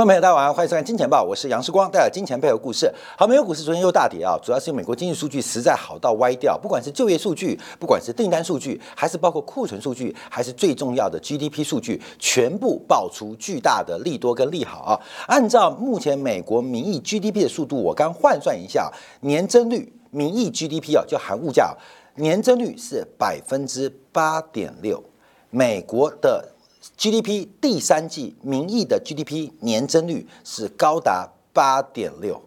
观众朋友，大家好，欢迎收看《金钱报》，我是杨世光，带来金钱背后故事。好，美国股市昨天又大跌啊，主要是因为美国经济数据实在好到歪掉，不管是就业数据，不管是订单数据，还是包括库存数据，还是最重要的 GDP 数据，全部爆出巨大的利多跟利好啊。按照目前美国名义 GDP 的速度，我刚换算一下，年增率名义 GDP 啊，就含物价，年增率是百分之八点六，美国的。GDP 第三季名义的 GDP 年增率是高达八点六，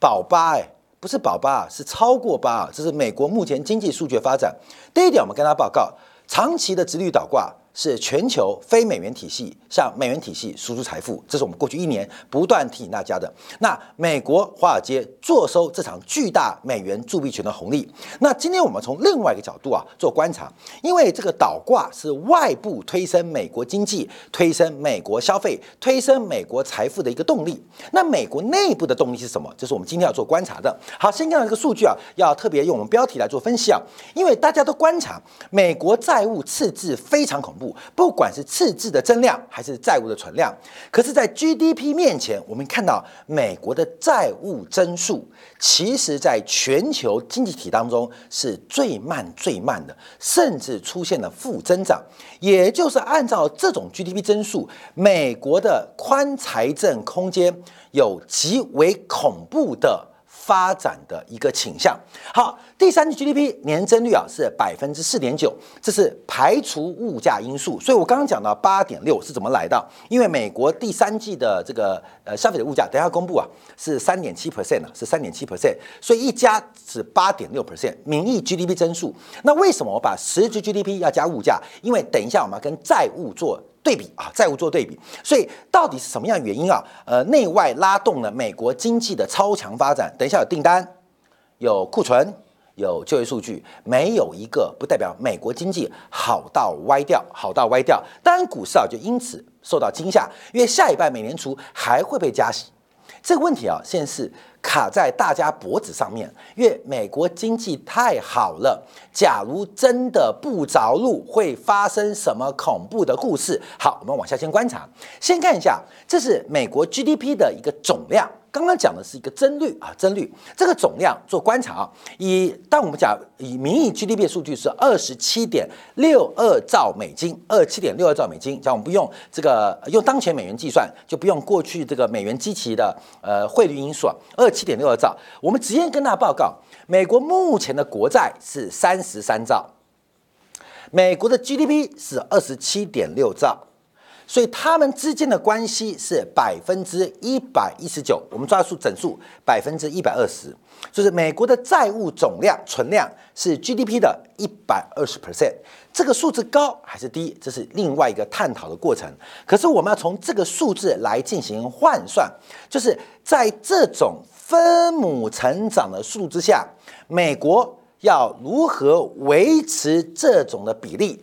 保八哎，不是保八啊，是超过八啊！这是美国目前经济数据发展。第一点，我们跟大家报告，长期的直率倒挂。是全球非美元体系向美元体系输出财富，这是我们过去一年不断提醒大家的。那美国华尔街坐收这场巨大美元铸币权的红利。那今天我们从另外一个角度啊做观察，因为这个倒挂是外部推升美国经济、推升美国消费、推升美国财富的一个动力。那美国内部的动力是什么？这是我们今天要做观察的。好，先看到这个数据啊，要特别用我们标题来做分析啊，因为大家都观察美国债务赤字非常恐怖。不管是赤字的增量还是债务的存量，可是，在 GDP 面前，我们看到美国的债务增速，其实在全球经济体当中是最慢最慢的，甚至出现了负增长。也就是按照这种 GDP 增速，美国的宽财政空间有极为恐怖的。发展的一个倾向。好，第三季 GDP 年增率啊是百分之四点九，这是排除物价因素。所以我刚刚讲到八点六是怎么来的？因为美国第三季的这个呃消费者物价等下公布啊是三点七 percent 啊，是三点七 percent，所以一加是八点六 percent，名义 GDP 增速。那为什么我把实质 GDP 要加物价？因为等一下我们要跟债务做。对比啊，债务做对比，所以到底是什么样原因啊？呃，内外拉动了美国经济的超强发展。等一下有订单，有库存，有就业数据，没有一个不代表美国经济好到歪掉，好到歪掉。当然股市啊就因此受到惊吓，因为下一半美联储还会被加息。这个问题啊，现在是卡在大家脖子上面，因为美国经济太好了。假如真的不着陆，会发生什么恐怖的故事？好，我们往下先观察，先看一下，这是美国 GDP 的一个总量。刚刚讲的是一个增率啊，增率这个总量做观察啊，以当我们讲以名义 GDP 数据是二十七点六二兆美金，二七点六二兆美金，讲我们不用这个用当前美元计算，就不用过去这个美元基期的呃汇率因素，二七点六二兆，我们直接跟大家报告，美国目前的国债是三十三兆，美国的 GDP 是二十七点六兆。所以他们之间的关系是百分之一百一十九，我们抓数整数百分之一百二十，就是美国的债务总量存量是 GDP 的一百二十 percent，这个数字高还是低，这是另外一个探讨的过程。可是我们要从这个数字来进行换算，就是在这种分母成长的速度之下，美国要如何维持这种的比例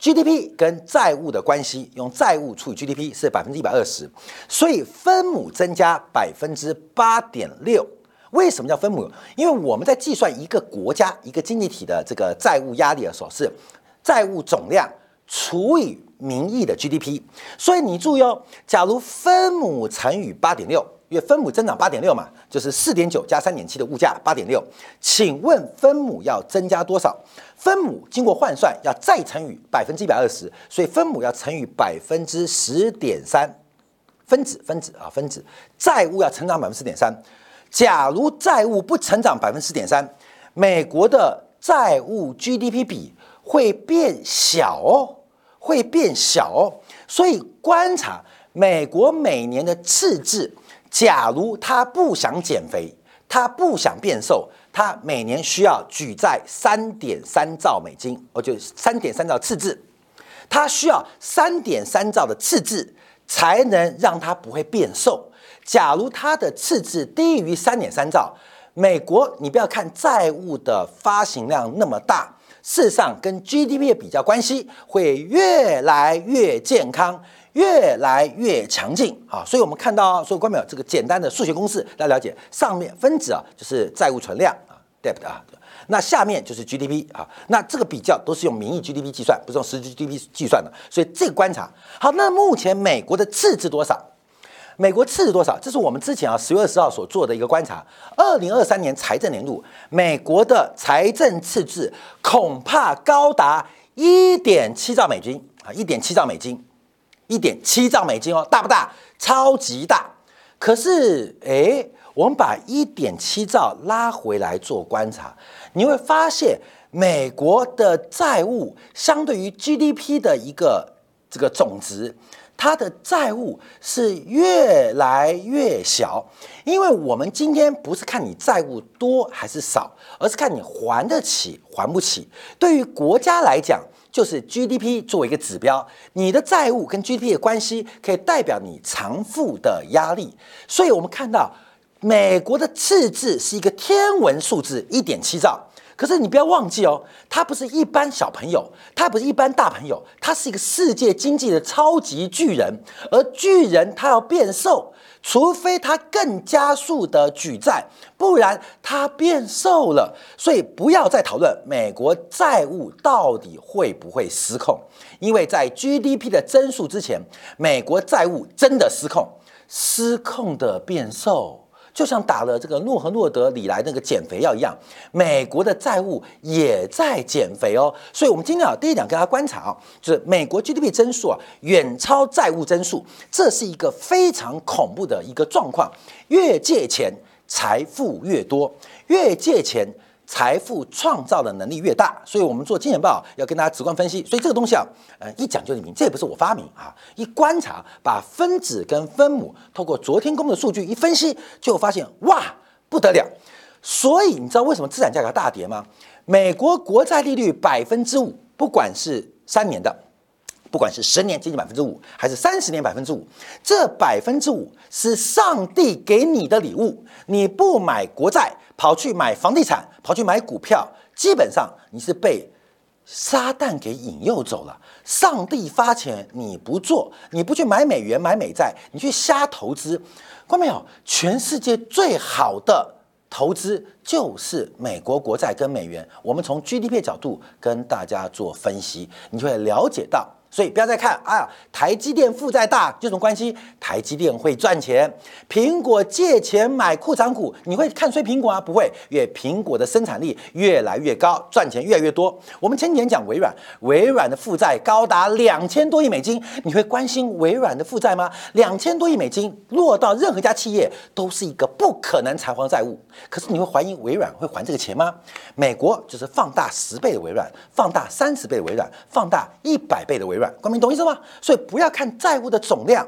？GDP 跟债务的关系，用债务除以 GDP 是百分之一百二十，所以分母增加百分之八点六。为什么叫分母？因为我们在计算一个国家、一个经济体的这个债务压力的时候，是债务总量除以名义的 GDP。所以你注意哦，假如分母乘以八点六，因为分母增长八点六嘛，就是四点九加三点七的物价八点六。请问分母要增加多少？分母经过换算要再乘以百分之一百二十，所以分母要乘以百分之十点三，分子分子啊分子，债务要成长百分之十点三。假如债务不成长百分之十点三，美国的债务 GDP 比会变小哦，会变小哦。所以观察美国每年的赤字，假如他不想减肥，他不想变瘦。他每年需要举债三点三兆美金，哦，就三点三兆赤字，他需要三点三兆的赤字才能让他不会变瘦。假如他的赤字低于三点三兆，美国你不要看债务的发行量那么大，事实上跟 GDP 的比较关系会越来越健康，越来越强劲啊！所以我们看到，所有观众这个简单的数学公式来了解，上面分子啊就是债务存量啊。debt 啊，那下面就是 GDP 啊，那这个比较都是用名义 GDP 计算，不是用实际 GDP 计算的，所以这个观察好。那目前美国的赤字多少？美国赤字多少？这是我们之前啊十月二十号所做的一个观察。二零二三年财政年度，美国的财政赤字恐怕高达一点七兆美金啊，一点七兆美金，一点七兆美金哦，大不大？超级大。可是，哎，我们把一点七兆拉回来做观察，你会发现美国的债务相对于 GDP 的一个这个总值。它的债务是越来越小，因为我们今天不是看你债务多还是少，而是看你还得起还不起。对于国家来讲，就是 GDP 作为一个指标，你的债务跟 GDP 的关系可以代表你偿付的压力。所以我们看到美国的赤字是一个天文数字，一点七兆。可是你不要忘记哦，他不是一般小朋友，他不是一般大朋友，他是一个世界经济的超级巨人。而巨人他要变瘦，除非他更加速的举债，不然他变瘦了。所以不要再讨论美国债务到底会不会失控，因为在 GDP 的增速之前，美国债务真的失控，失控的变瘦。就像打了这个诺和诺德里来那个减肥药一样，美国的债务也在减肥哦。所以，我们今天啊，第一点跟大家观察啊，就是美国 GDP 增速啊远超债务增速，这是一个非常恐怖的一个状况。越借钱，财富越多；越借钱。财富创造的能力越大，所以我们做金钱报要跟大家直观分析。所以这个东西啊，呃，一讲就是明，这也不是我发明啊。一观察，把分子跟分母透过昨天公布的数据一分析，就发现哇，不得了。所以你知道为什么资产价格大跌吗？美国国债利率百分之五，不管是三年的，不管是十年接近百分之五，还是三十年百分之五，这百分之五是上帝给你的礼物。你不买国债。跑去买房地产，跑去买股票，基本上你是被撒旦给引诱走了。上帝发钱你不做，你不去买美元、买美债，你去瞎投资，看到没有？全世界最好的投资就是美国国债跟美元。我们从 GDP 角度跟大家做分析，你就会了解到。所以不要再看啊，台积电负债大这种关系，台积电会赚钱。苹果借钱买库藏股，你会看衰苹果啊？不会，因为苹果的生产力越来越高，赚钱越来越多。我们前几年讲微软，微软的负债高达两千多亿美金，你会关心微软的负债吗？两千多亿美金落到任何家企业都是一个不可能偿还债务。可是你会怀疑微软会还这个钱吗？美国就是放大十倍的微软，放大三十倍的微软，放大一百倍的微软。光明懂意思吗？所以不要看债务的总量，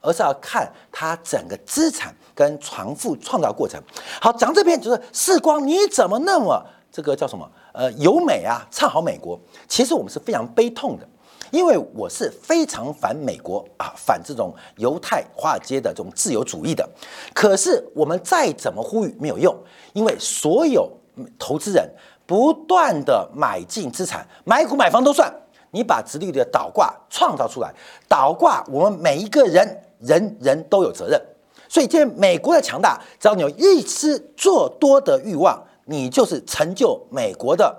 而是要看它整个资产跟偿付创造过程。好，讲这边就是世光，你怎么那么这个叫什么？呃，有美啊，唱好美国。其实我们是非常悲痛的，因为我是非常反美国啊，反这种犹太华尔街的这种自由主义的。可是我们再怎么呼吁没有用，因为所有投资人不断的买进资产，买股买房都算。你把直立的倒挂创造出来，倒挂我们每一个人人人都有责任。所以，今天美国的强大，只要你有一丝做多的欲望，你就是成就美国的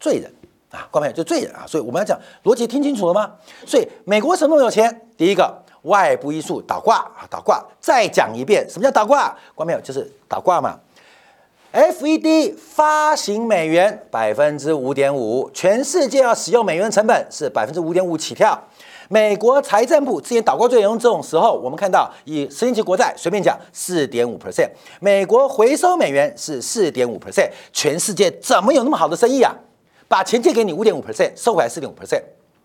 罪人啊！观众朋友，就罪人啊！所以我们要讲逻辑，听清楚了吗？所以，美国什么有钱？第一个，外部因素倒挂啊，倒挂。再讲一遍，什么叫倒挂？观众朋友，就是倒挂嘛。FED 发行美元百分之五点五，全世界要使用美元的成本是百分之五点五起跳。美国财政部之前倒过最严重这种时候，我们看到以十年期国债随便讲四点五 percent，美国回收美元是四点五 percent，全世界怎么有那么好的生意啊？把钱借给你五点五 percent，收回来四点五 percent，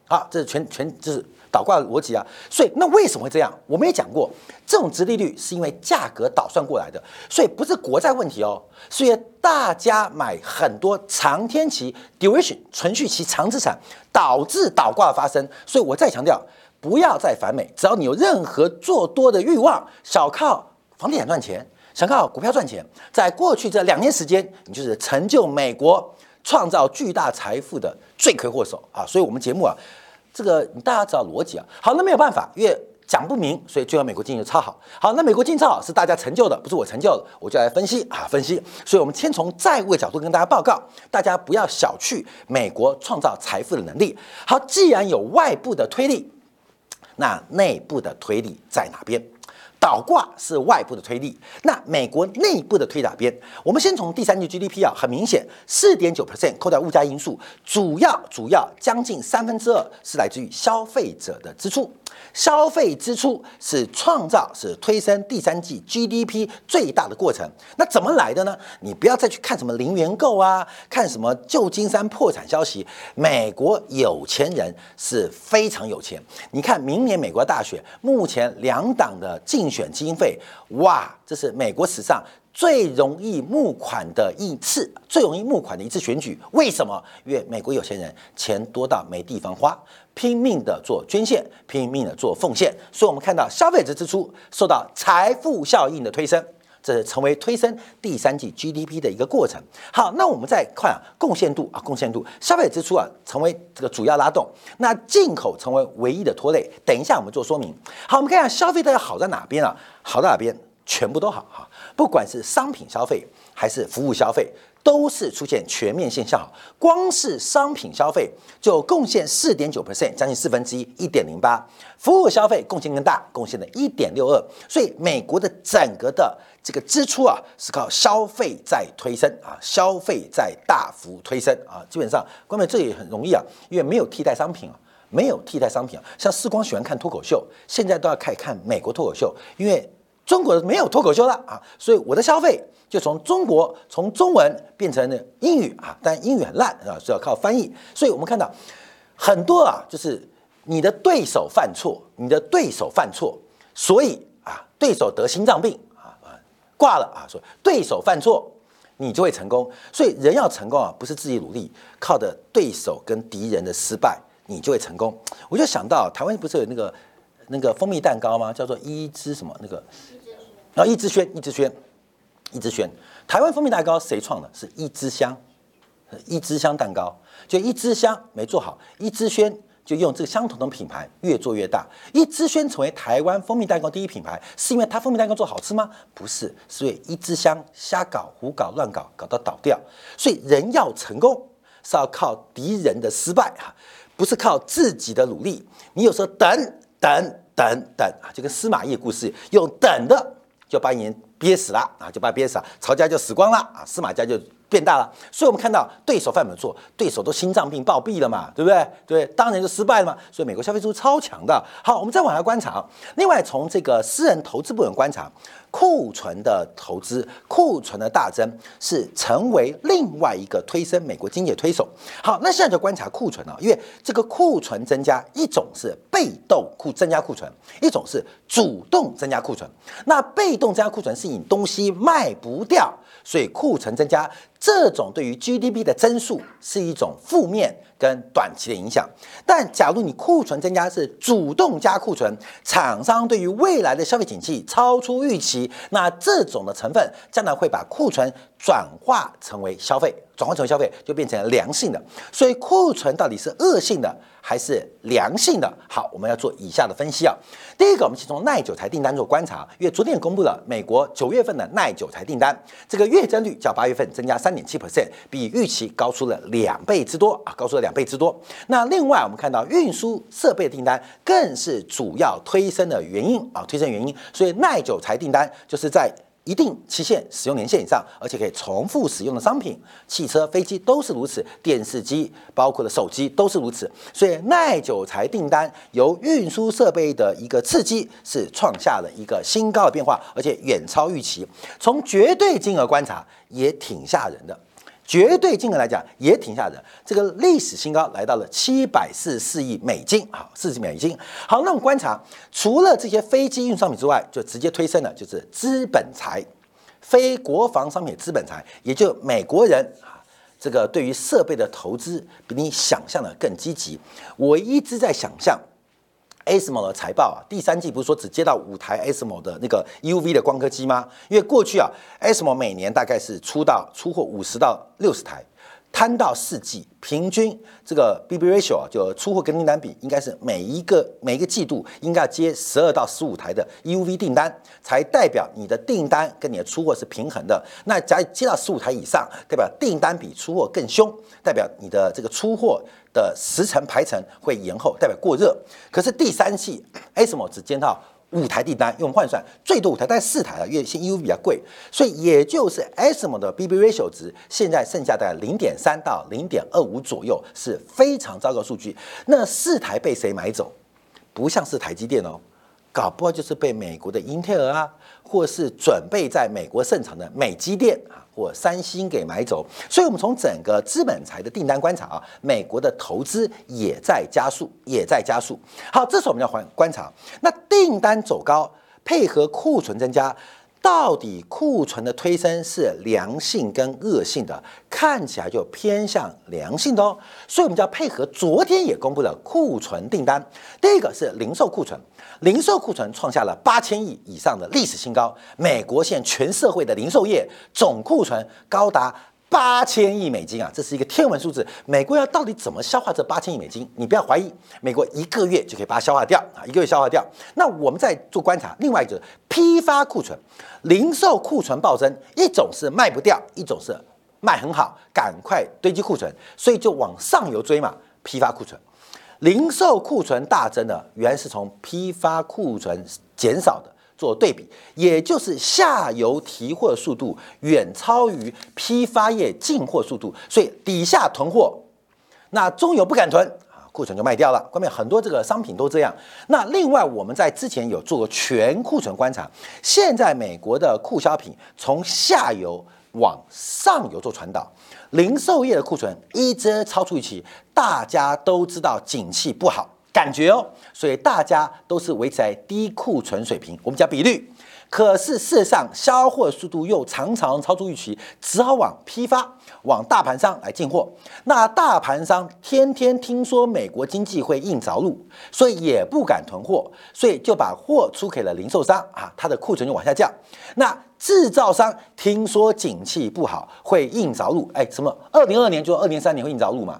好，这是全全就是。倒挂的逻辑啊，所以那为什么会这样？我们也讲过，这种殖利率是因为价格倒算过来的，所以不是国债问题哦，是因为大家买很多长天期 duration 存续期长资产，导致倒挂发生。所以我再强调，不要再反美，只要你有任何做多的欲望，少靠房地产赚钱，想靠股票赚钱，在过去这两年时间，你就是成就美国创造巨大财富的罪魁祸首啊！所以我们节目啊。这个你大家知道逻辑啊，好，那没有办法，因为讲不明，所以最后美国经济就超好。好，那美国经济超好是大家成就的，不是我成就的，我就来分析啊，分析。所以，我们先从债务的角度跟大家报告，大家不要小觑美国创造财富的能力。好，既然有外部的推力，那内部的推力在哪边？倒挂是外部的推力，那美国内部的推哪边？我们先从第三季 GDP 啊，很明显，四点九 percent 扣掉物价因素，主要主要将近三分之二是来自于消费者的支出。消费支出是创造、是推升第三季 GDP 最大的过程。那怎么来的呢？你不要再去看什么零元购啊，看什么旧金山破产消息。美国有钱人是非常有钱。你看明年美国大选，目前两党的竞选经费，哇，这是美国史上。最容易募款的一次，最容易募款的一次选举，为什么？因为美国有钱人钱多到没地方花，拼命的做捐献，拼命的做奉献，所以我们看到消费者支出受到财富效应的推升，这是成为推升第三季 GDP 的一个过程。好，那我们再看啊贡献度啊，贡献度，消费支出啊成为这个主要拉动，那进口成为唯一的拖累。等一下我们做说明。好，我们看一下消费的好在哪边啊？好在哪边？全部都好哈，不管是商品消费还是服务消费，都是出现全面性向好。光是商品消费就贡献四点九 percent，将近四分之一，一点零八。服务消费贡献更大，贡献了一点六二。所以美国的整个的这个支出啊，是靠消费在推升啊，消费在大幅推升啊。基本上，关键这也很容易啊，因为没有替代商品啊，没有替代商品啊。像世光喜欢看脱口秀，现在都要开始看美国脱口秀，因为。中国没有脱口秀了啊，所以我的消费就从中国从中文变成了英语啊，但英语很烂啊，是要靠翻译。所以我们看到很多啊，就是你的对手犯错，你的对手犯错，所以啊，对手得心脏病啊啊挂了啊，说对手犯错，你就会成功。所以人要成功啊，不是自己努力，靠的对手跟敌人的失败，你就会成功。我就想到台湾不是有那个。那个蜂蜜蛋糕吗？叫做一枝什么？那个，然后一枝轩，一枝轩，一枝轩。台湾蜂蜜蛋糕谁创的？是一枝香，一枝香蛋糕。就一枝香没做好，一枝轩就用这个相同的品牌越做越大。一枝轩成为台湾蜂蜜蛋糕第一品牌，是因为它蜂蜜蛋糕做好吃吗？不是，是因为一枝香瞎搞、胡搞、乱搞，搞到倒掉。所以人要成功是要靠敌人的失败哈，不是靠自己的努力。你有时候等等。等等啊，就跟司马懿故事用等的就把你憋死了啊，就把憋死了，曹家就死光了啊，司马家就变大了。所以我们看到对手犯什么错？对手都心脏病暴毙了嘛，对不对？对，当然就失败了嘛。所以美国消费支出超强的。好，我们再往下观察。另外，从这个私人投资部门观察。库存的投资，库存的大增是成为另外一个推升美国经济的推手。好，那现在就观察库存啊，因为这个库存增加，一种是被动库增加库存，一种是主动增加库存。那被动增加库存是你东西卖不掉，所以库存增加，这种对于 GDP 的增速是一种负面。跟短期的影响，但假如你库存增加是主动加库存，厂商对于未来的消费景气超出预期，那这种的成分将来会把库存转化成为消费，转换成为消费就变成良性的。所以库存到底是恶性的？还是良性的。好，我们要做以下的分析啊。第一个，我们先从耐久材订单做观察，因为昨天也公布了美国九月份的耐久材订单，这个月增率较八月份增加三点七 percent，比预期高出了两倍之多啊，高出了两倍之多。那另外，我们看到运输设备订单更是主要推升的原因啊，推升原因。所以耐久材订单就是在。一定期限、使用年限以上，而且可以重复使用的商品，汽车、飞机都是如此，电视机包括了手机都是如此。所以耐久材订单由运输设备的一个刺激，是创下了一个新高的变化，而且远超预期。从绝对金额观察，也挺吓人的。绝对金额来讲也挺吓人，这个历史新高来到了七百四十四亿美金啊，四十美金。好，那我们观察，除了这些飞机运商品之外，就直接推升了就是资本财，非国防商品资本财，也就美国人啊，这个对于设备的投资比你想象的更积极。我一直在想象。ASML 的财报啊，第三季不是说只接到五台 ASML 的那个 UV 的光刻机吗？因为过去啊，ASML 每年大概是出到出货五十到六十台。摊到四季，平均这个 BB ratio 啊，就出货跟订单比，应该是每一个每一个季度应该要接十二到十五台的 EUV 订单，才代表你的订单跟你的出货是平衡的。那假如接到十五台以上，代表订单比出货更凶，代表你的这个出货的时程排程会延后，代表过热。可是第三季 ASML 只接到五台订单，用换算最多五台，但四台了，因为现 EUV 比较贵，所以也就是 ASML 的 BB ratio 值现在剩下的零点三到零点二五左右，是非常糟糕数据。那四台被谁买走？不像是台积电哦，搞不好就是被美国的英特尔啊，或是准备在美国盛产的美机电啊。或三星给买走，所以，我们从整个资本财的订单观察啊，美国的投资也在加速，也在加速。好，这是我们要观观察。那订单走高，配合库存增加，到底库存的推升是良性跟恶性的？看起来就偏向良性的哦。所以，我们就要配合昨天也公布的库存订单。第一个是零售库存。零售库存创下了八千亿以上的历史新高。美国现全社会的零售业总库存高达八千亿美金啊，这是一个天文数字。美国要到底怎么消化这八千亿美金？你不要怀疑，美国一个月就可以把它消化掉啊，一个月消化掉。那我们在做观察，另外一个批发库存、零售库存暴增，一种是卖不掉，一种是卖很好，赶快堆积库存，所以就往上游追嘛，批发库存。零售库存大增的，原是从批发库存减少的做对比，也就是下游提货速度远超于批发业进货速度，所以底下囤货，那中游不敢囤啊，库存就卖掉了。后面很多这个商品都这样。那另外我们在之前有做过全库存观察，现在美国的库销品从下游往上游做传导。零售业的库存一直超出预期，大家都知道景气不好，感觉哦，所以大家都是维持在低库存水平。我们讲比率，可是事实上销货速度又常常超出预期，只好往批发、往大盘商来进货。那大盘商天天听说美国经济会硬着陆，所以也不敢囤货，所以就把货出给了零售商啊，它的库存就往下降。那制造商听说景气不好，会硬着陆。哎，什么？二零二年就二零三年会硬着陆嘛？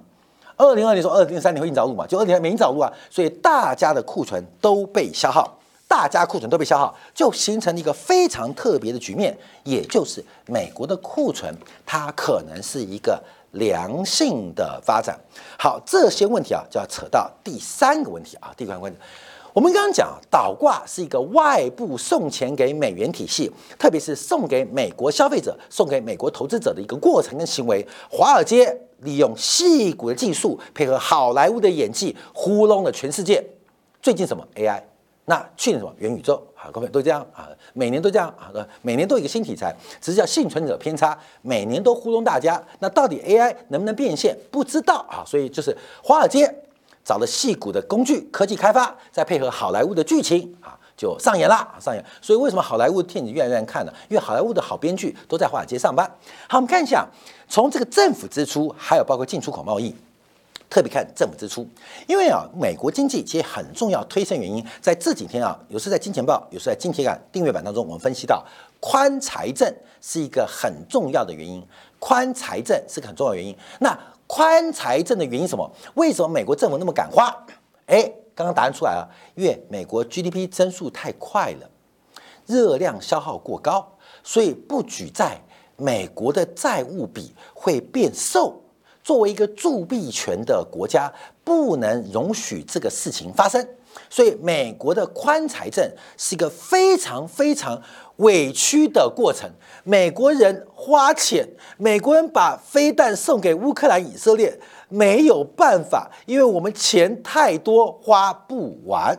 二零二年说二零三年会硬着陆嘛？就二零没硬着陆啊，所以大家的库存都被消耗，大家库存都被消耗，就形成了一个非常特别的局面，也就是美国的库存它可能是一个良性的发展。好，这些问题啊，就要扯到第三个问题啊，第三个问题。我们刚刚讲，倒挂是一个外部送钱给美元体系，特别是送给美国消费者、送给美国投资者的一个过程跟行为。华尔街利用细股的技术，配合好莱坞的演技，糊弄了全世界。最近什么 AI？那去年什么元宇宙？好，各位都这样啊，每年都这样啊，每年都有一个新题材，只是叫幸存者偏差，每年都糊弄大家。那到底 AI 能不能变现？不知道啊，所以就是华尔街。找了戏骨的工具科技开发，再配合好莱坞的剧情啊，就上演了，上演。所以为什么好莱坞电影越来越难看呢？因为好莱坞的好编剧都在华尔街上班。好，我们看一下，从这个政府支出，还有包括进出口贸易，特别看政府支出，因为啊，美国经济其实很重要推升原因，在这几天啊，有时在金钱报，有时在金铁杆订阅版当中，我们分析到宽财政是一个很重要的原因，宽财政是个很重要原因。那宽财政的原因什么？为什么美国政府那么敢花？哎，刚刚答案出来了，因为美国 GDP 增速太快了，热量消耗过高，所以不举债，美国的债务比会变瘦。作为一个铸币权的国家，不能容许这个事情发生。所以，美国的宽财政是一个非常非常委屈的过程。美国人花钱，美国人把飞弹送给乌克兰、以色列，没有办法，因为我们钱太多，花不完。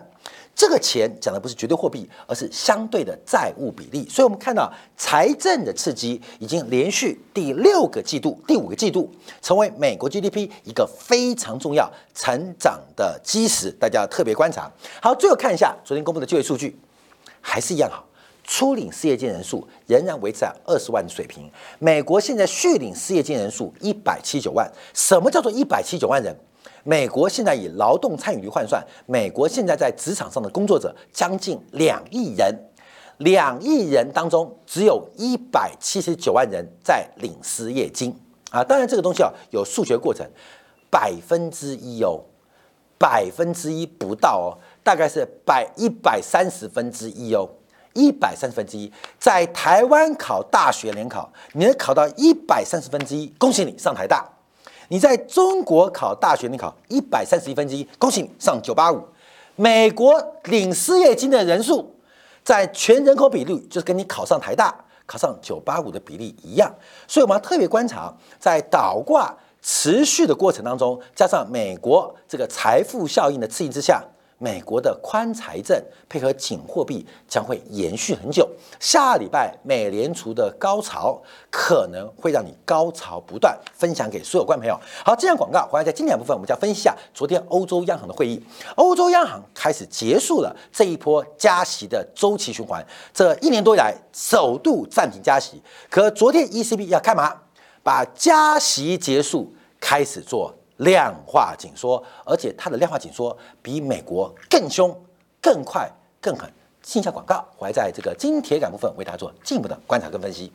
这个钱讲的不是绝对货币，而是相对的债务比例。所以，我们看到财政的刺激已经连续第六个季度、第五个季度，成为美国 GDP 一个非常重要成长的基石。大家要特别观察。好，最后看一下昨天公布的就业数据，还是一样好。初领失业金人数仍然维持在二十万的水平。美国现在续领失业金人数一百七十九万。什么叫做一百七十九万人？美国现在以劳动参与率换算，美国现在在职场上的工作者将近两亿人，两亿人当中只有一百七十九万人在领失业金啊！当然这个东西啊有数学过程，百分之一哦，百分之一不到哦，大概是百一百三十分之一哦，一百三十分之一，在台湾考大学联考，你能考到一百三十分之一，恭喜你上台大。你在中国考大学，你考一百三十一分之一，恭喜你上九八五。美国领失业金的人数在全人口比率，就是跟你考上台大、考上九八五的比例一样。所以我们要特别观察，在倒挂持续的过程当中，加上美国这个财富效应的刺激之下。美国的宽财政配合紧货币将会延续很久。下礼拜美联储的高潮可能会让你高潮不断。分享给所有观众朋友。好，这样广告回来，在经典部分，我们将分析下昨天欧洲央行的会议。欧洲央行开始结束了这一波加息的周期循环，这一年多以来首度暂停加息。可昨天 ECB 要干嘛？把加息结束，开始做。量化紧缩，而且它的量化紧缩比美国更凶、更快、更狠。线下广告，我还在这个金铁杆部分为大家做进一步的观察跟分析。